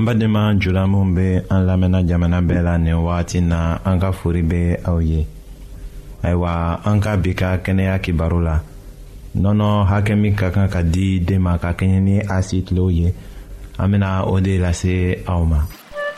an badenma jula minw be an lamɛnna jamana bɛɛ la nin wagati na an ka fori be aw ye ayiwa an ka bi ka kɛnɛya kibaru la nɔnɔ hakɛ min ka kan ka di den ma ka kɛɲɛ ni a si tilew ye an bena o de lase aw ma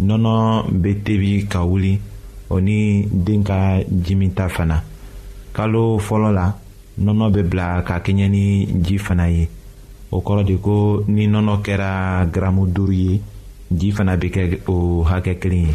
nɔnɔ bɛ tebi ka wuli o ni den ka jimi ta fana kalo fɔlɔ la nɔnɔ bɛ bila ka kɛɲɛ ni ji fana ye o kɔrɔ de ko ni nɔnɔ kɛra garamu duuru ye ji fana bɛ kɛ o hakɛ kelen ye.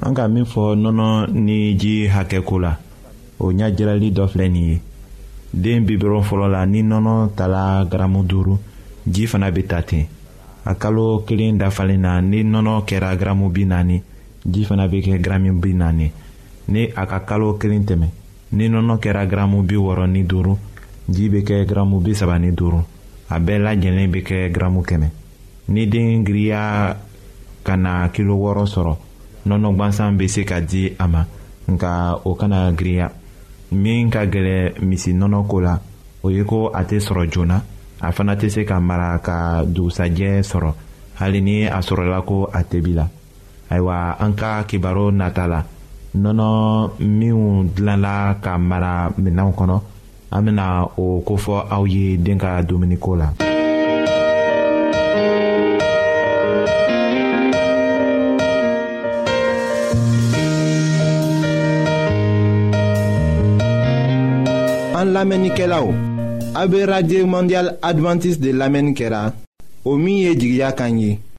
an ka min fɔ nɔnɔ ni ji hakɛ ko la o ɲajirali dɔ filɛ nin ye den bi dɔrɔn fɔlɔ la ni nɔnɔ tala garamu duuru ji fana bɛ ta ten a kalo kelen dafalen na ni nɔnɔ kɛra garamu bi naani ji fana bɛ kɛ garamu bi naani ni a ka kalo kelen tɛmɛ ni nɔnɔ kɛra garamu bi wɔɔrɔ ni duuru ji bɛ kɛ garamu bi saba ni duuru a bɛɛ lajɛlen bɛ kɛ garamu kɛmɛ ni den giriya ka na kilo wɔɔrɔ sɔrɔ nɔnɔ gwansan bɛ se ka di a ma nka o kana giriya min ka gɛlɛ misi nɔnɔ ko la o ye ko a tɛ sɔrɔ joona a fana tɛ se ka mara ka dugusajɛ sɔrɔ hali ni a sɔrɔla ko a tebi la ayiwa an ka kibaru nata la nɔnɔ minnu dilanla ka mara minɛnw kɔnɔ an bɛna o kofɔ aw ye den ka dumuniko la. an lamɛnnikɛlaw a bɛ radio mondial adventiste de lamɛnni kɛra o min ye jigiya kan ye.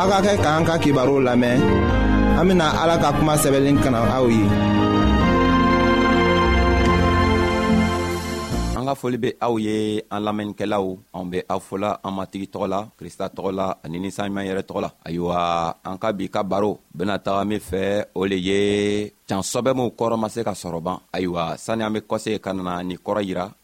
aw ka kɛ k'an ka kibaruw lamɛn an bena ala ka kuma sɛbɛnlen kana aw ye an ka foli be aw ye an lamɛnnikɛlaw anw be aw fola an matigi tɔgɔ la krista tɔgɔ la ani ninsanɲuman yɛrɛ tɔgɔ la ayiwa an ka bi ka baro bena taga min fɛ o le ye can sɔbɛmuw kɔrɔ ma se ka sɔrɔban ayiwa sani an be kɔse ka nana ni kɔrɔ yira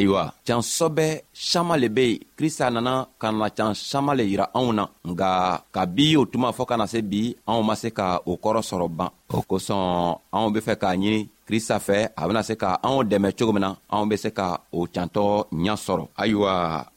ayiwa can sɔbɛ saman le be yen krista nana ka na can saman le yira anw na nga kabi o tuma fɔɔ ka na se bi anw ma se ka o kɔrɔ sɔrɔ ban o kosɔn anw be fɛ k'a ɲini krista fɛ a bena se ka anw dɛmɛ cogo min na anw be se ka o cantɔ ɲa sɔrɔ ayiwa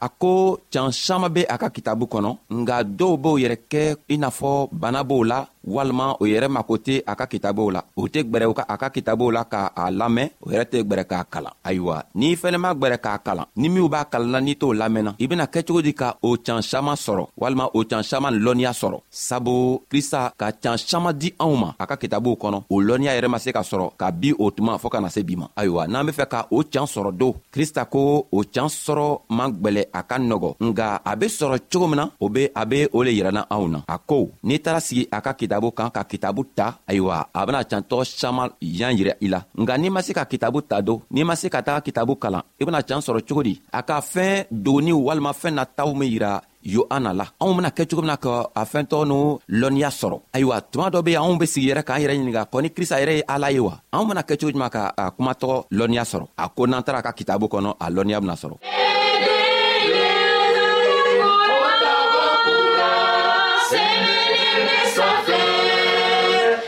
a ko can saman be a ka kitabu kɔnɔ nga dɔw b'o yɛrɛ kɛ i n'a fɔ bana b'o la walima o yɛrɛ mako tɛ a ka kitabow la o tɛ gwɛrɛ ka a ka kitabow la ka a lamɛn o yɛrɛ tɛ gwɛrɛ k'a kalan ayiwa n'i fɛnɛ ma gwɛrɛ k'a kalan ni minw b'a kalanna n'i t'o lamɛnna i bena kɛ cogo di ka o can saman sɔrɔ walima o can saman lɔnniya sɔrɔ sabu krista ka can saman di anw ma a ka kitabow kɔnɔ o lɔnniya yɛrɛ ma se ka sɔrɔ ka bi o tuma fɔɔ ka na se bi ma ayiwa n'an be fɛ ka o can sɔrɔ don krista ko o can sɔrɔ man gwɛlɛ a ka nɔgɔ nga a be sɔrɔ cogo min na o be a be o le yirana anw na a ko n'i taara sigi a ka kitabu kan ka kitabu ta ayiwa a bena can tɔgɔ saman yan yira i la nga n'i ma se ka kitabu ta don n'i ma se ka taga kitabu kalan i bena can sɔrɔ cogo di a ka fɛɛn dogoni walima fɛɛn na taw min yira yo an na la anw bena kɛ cogo min na ka a fɛntɔ n'o lɔnniya sɔrɔ ayiwa tuma dɔ be anw be sigi yɛrɛ k'an yɛrɛ ɲininga kɔni krista yɛrɛ ye ala ye wa anw bena kɛ cogo juman ka a kumatɔgɔ lɔnniya sɔrɔ a ko n'an tara ka kitabu kɔnɔ a lɔnniya bena sɔrɔ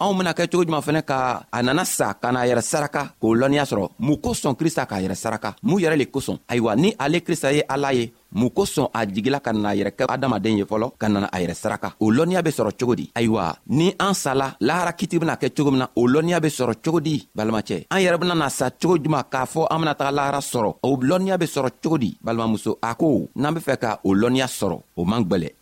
anw bena kɛ cogo juman fɛnɛ ka a nana sa ka n'a yɛrɛ saraka k'o lɔnniya sɔrɔ mun kosɔn krista k'a yɛrɛ saraka mun yɛrɛ le kosɔn ayiwa ni ale krista ye ala ye mun kosɔn a jigila ka na yɛrɛ kɛ adamaden ye fɔlɔ ka nana a yɛrɛ saraka o lɔnniya be sɔrɔ cogo di ayiwa ni an sala lahara kiti bena kɛ cogo min na o lɔnniya be sɔrɔ cogo di balimacɛ an yɛrɛ bena na sa cogo juman k'a fɔ an bena taga lahara sɔrɔ o lɔnniya be sɔrɔ cogo di balimamuso a ko n'an be fɛ ka o lɔnniya sɔrɔ o man gwɛlɛ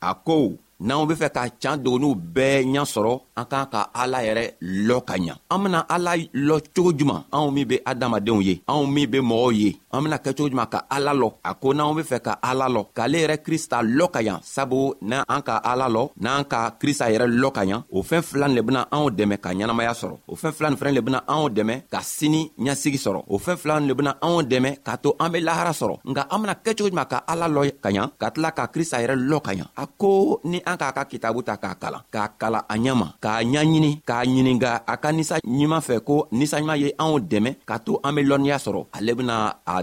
a ko n'anw be fɛ ka can dogoniw bɛɛ ɲa sɔrɔ an k'an ka ala yɛrɛ lɔ ka ɲa an bena ala lɔ cogo juman anw min be adamadenw ye anw min be mɔgɔw ye an bena kɛ cogo juman ka ala lɔ a ko n'anw be fɛ ka ala lɔ k'ale yɛrɛ krista lɔ ka ɲa sabu n'an ka ala lɔ n'an ka krista yɛrɛ lɔ ka ɲa o fɛɛn filan le bena anw dɛmɛ ka ɲɛnamaya sɔrɔ o fɛn fila nin fana le bena anw dɛmɛ ka sini ɲɛsigi sɔrɔ o fɛn fila le bena anw dɛmɛ k'a to an be lahara sɔrɔ nka an bena kɛ cogo juman ka ala lɔ ka ɲa ka tila ka krista yɛrɛ lɔ ka ɲa a ko ni an k'a ka kitabu ta k'a kalan k'a kala a ɲɛma k'a ɲaɲini k'a ɲininga a ka nisa ɲuman fɛ ko nisa ɲuman ye anw dɛmɛ ka to an be lɔnniya sɔrɔ ale bena a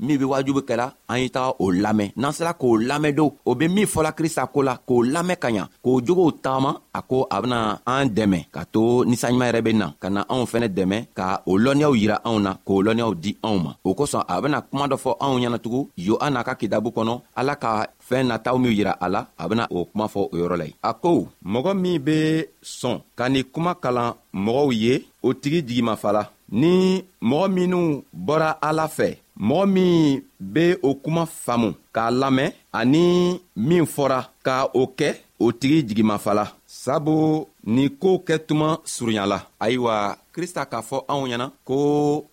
min be wajubi kɛla an y'i taga o lamɛn n'an sera k'o lamɛn don o be min fɔla krista ko la k'o lamɛn ka ɲa k'o jogow tagama a ko a bena an dɛmɛ ka to ninsanɲuman yɛrɛ be na ka na anw fɛnɛ dɛmɛ ka o lɔnniyaw yira anw na k'o lɔnniyaw di anw ma o kosɔn a bena kuma dɔ fɔ anw ɲɛnatugun yohana ka kidabu kɔnɔ ala ka fɛɛn nataw minw yira a la a bena o kuma fɔ o yɔrɔ la ye a ko mɔgɔ min be sɔn ka nin kuma kalan mɔgɔw ye o tigi jigimafala ni mɔgɔ minnu bɔra ala fɛ mɔgɔ min be o kuma faamu k'a lamɛn ani min fɔra ka o kɛ o tigi jigimafala sabu nin koow kɛ tuma surunyala ayiwa krista k'a fɔ anw ɲɛna ko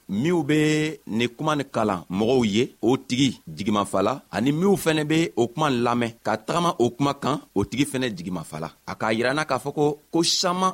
minw be nin kuma ni kalan mɔgɔw ye o tigi jigimafala ani minw fɛnɛ be o kuma lamɛn ka tagama o kuma kan o tigi fɛnɛ jigimafala a k'a yiranna k'a fɔ ko ko saman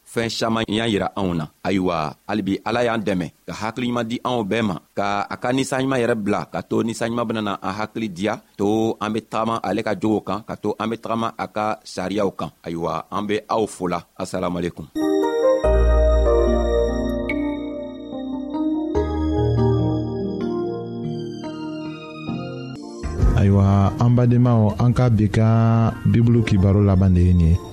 fɛɛn saman y'a yira anw na ayiwa halibi ala y'an dɛmɛ ka hakiliɲuman di anw bɛɛ ma ka a ka ninsanɲuman yɛrɛ bila ka to ninsanɲuman benana an hakili diya to an be tagama ale ka jogow kan ka to an be tagama a ka sariyaw kan ayiwa an be aw fola asalamualekum ayiwa an badenmaw an ka bi ka bibulu kibaro laban de ye nin ye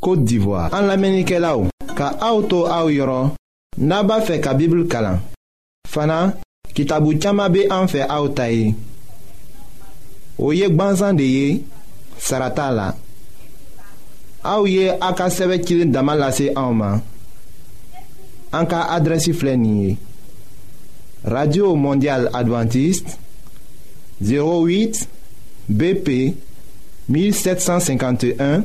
Côte d'Ivoire. En lamɛnnikɛlaw, ka aw to aw yɔrɔ, n'a b'a fɛ ka Bible kalan. Fana, kitabu caman bɛ an fɛ aw ta ye. O ye gbansan de ye, sara t'a la. Aw ye a ka sɛbɛn cilen dama lase anw ma. An ka adrɛsi filɛ nin ye. Radio Mondial Adventiste 08 BP 1751